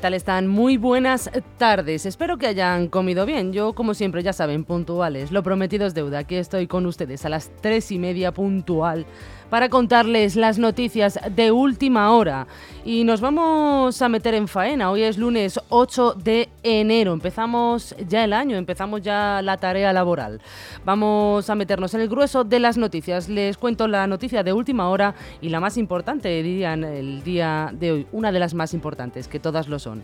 tal están? Muy buenas tardes. Espero que hayan comido bien. Yo, como siempre, ya saben, puntuales. Lo prometido es deuda. Aquí estoy con ustedes a las tres y media puntual para contarles las noticias de última hora. Y nos vamos a meter en faena. Hoy es lunes 8 de enero. Empezamos ya el año, empezamos ya la tarea laboral. Vamos a meternos en el grueso de las noticias. Les cuento la noticia de última hora y la más importante, dirían el día de hoy, una de las más importantes, que todas lo son.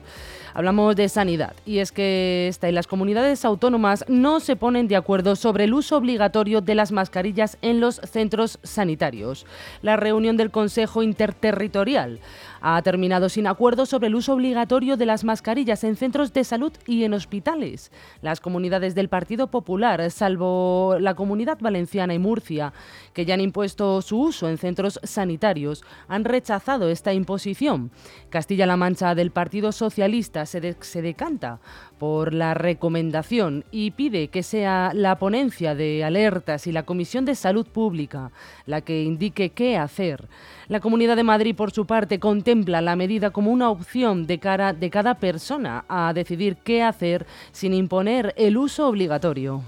Hablamos de sanidad y es que esta y las comunidades autónomas no se ponen de acuerdo sobre el uso obligatorio de las mascarillas en los centros sanitarios. La reunión del Consejo Interterritorial ha terminado sin acuerdo sobre el uso obligatorio de las mascarillas en centros de salud y en hospitales. Las comunidades del Partido Popular, salvo la Comunidad Valenciana y Murcia, que ya han impuesto su uso en centros sanitarios, han rechazado esta imposición. Castilla-La Mancha del Partido Socialista se, se decanta por la recomendación y pide que sea la ponencia de alertas y la Comisión de Salud Pública la que indique qué hacer. La Comunidad de Madrid, por su parte, contempla la medida como una opción de cara de cada persona a decidir qué hacer sin imponer el uso obligatorio.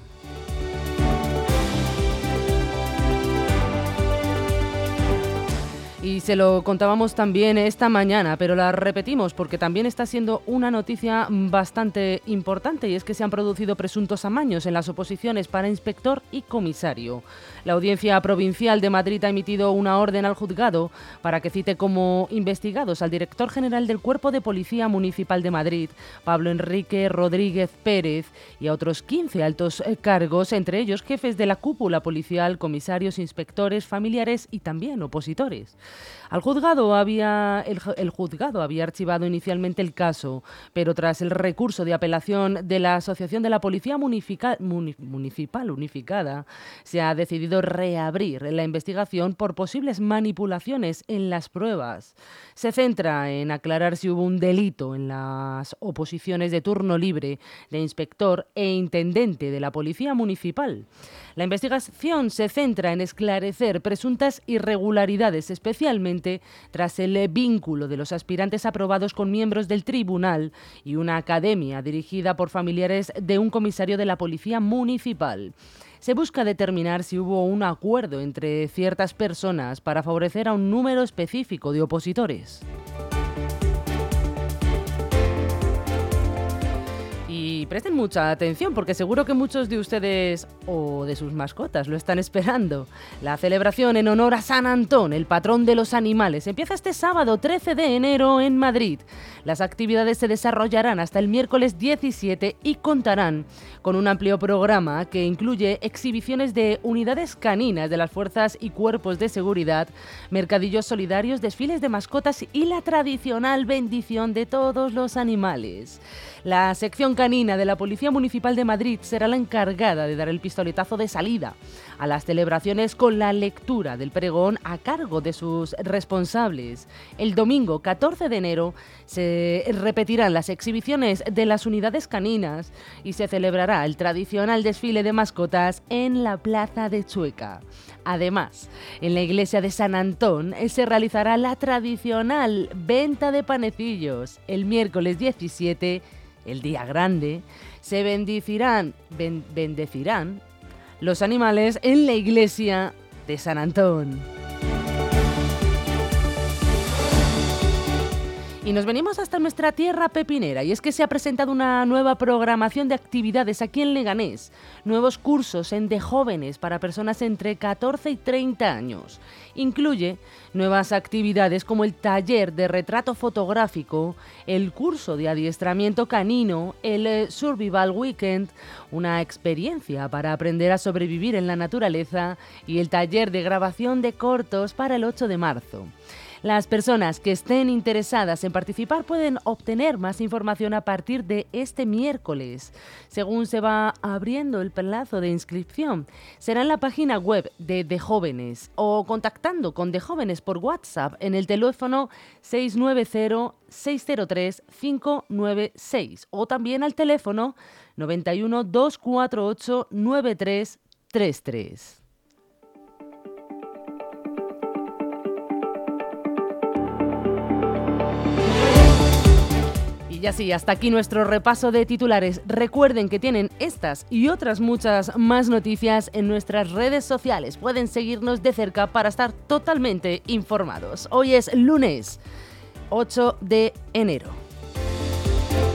Se lo contábamos también esta mañana, pero la repetimos porque también está siendo una noticia bastante importante y es que se han producido presuntos amaños en las oposiciones para inspector y comisario. La Audiencia Provincial de Madrid ha emitido una orden al juzgado para que cite como investigados al director general del Cuerpo de Policía Municipal de Madrid, Pablo Enrique Rodríguez Pérez, y a otros 15 altos cargos, entre ellos jefes de la cúpula policial, comisarios, inspectores, familiares y también opositores. Al juzgado había, el, juzgado había archivado inicialmente el caso, pero tras el recurso de apelación de la Asociación de la Policía Municipal Unificada, se ha decidido reabrir la investigación por posibles manipulaciones en las pruebas. Se centra en aclarar si hubo un delito en las oposiciones de turno libre de inspector e intendente de la Policía Municipal. La investigación se centra en esclarecer presuntas irregularidades, especialmente tras el vínculo de los aspirantes aprobados con miembros del tribunal y una academia dirigida por familiares de un comisario de la Policía Municipal se busca determinar si hubo un acuerdo entre ciertas personas para favorecer a un número específico de opositores. Y presten mucha atención porque seguro que muchos de ustedes o de sus mascotas lo están esperando. La celebración en honor a San Antón, el patrón de los animales, empieza este sábado 13 de enero en Madrid. Las actividades se desarrollarán hasta el miércoles 17 y contarán con un amplio programa que incluye exhibiciones de unidades caninas de las fuerzas y cuerpos de seguridad, mercadillos solidarios, desfiles de mascotas y la tradicional bendición de todos los animales. La sección canina de la Policía Municipal de Madrid será la encargada de dar el pistoletazo de salida a las celebraciones con la lectura del pregón a cargo de sus responsables. El domingo 14 de enero se repetirán las exhibiciones de las unidades caninas y se celebrará el tradicional desfile de mascotas en la Plaza de Chueca. Además, en la iglesia de San Antón se realizará la tradicional venta de panecillos el miércoles 17 el día grande, se bendecirán, bendecirán los animales en la iglesia de San Antón. Y nos venimos hasta nuestra tierra pepinera y es que se ha presentado una nueva programación de actividades aquí en Leganés, nuevos cursos en de jóvenes para personas entre 14 y 30 años. Incluye nuevas actividades como el taller de retrato fotográfico, el curso de adiestramiento canino, el eh, Survival Weekend, una experiencia para aprender a sobrevivir en la naturaleza y el taller de grabación de cortos para el 8 de marzo. Las personas que estén interesadas en participar pueden obtener más información a partir de este miércoles, según se va abriendo el plazo de inscripción. Será en la página web de De Jóvenes o contactando con De Jóvenes por WhatsApp en el teléfono 690 603 596 o también al teléfono 91 248 9333. Y así, hasta aquí nuestro repaso de titulares. Recuerden que tienen estas y otras muchas más noticias en nuestras redes sociales. Pueden seguirnos de cerca para estar totalmente informados. Hoy es lunes 8 de enero.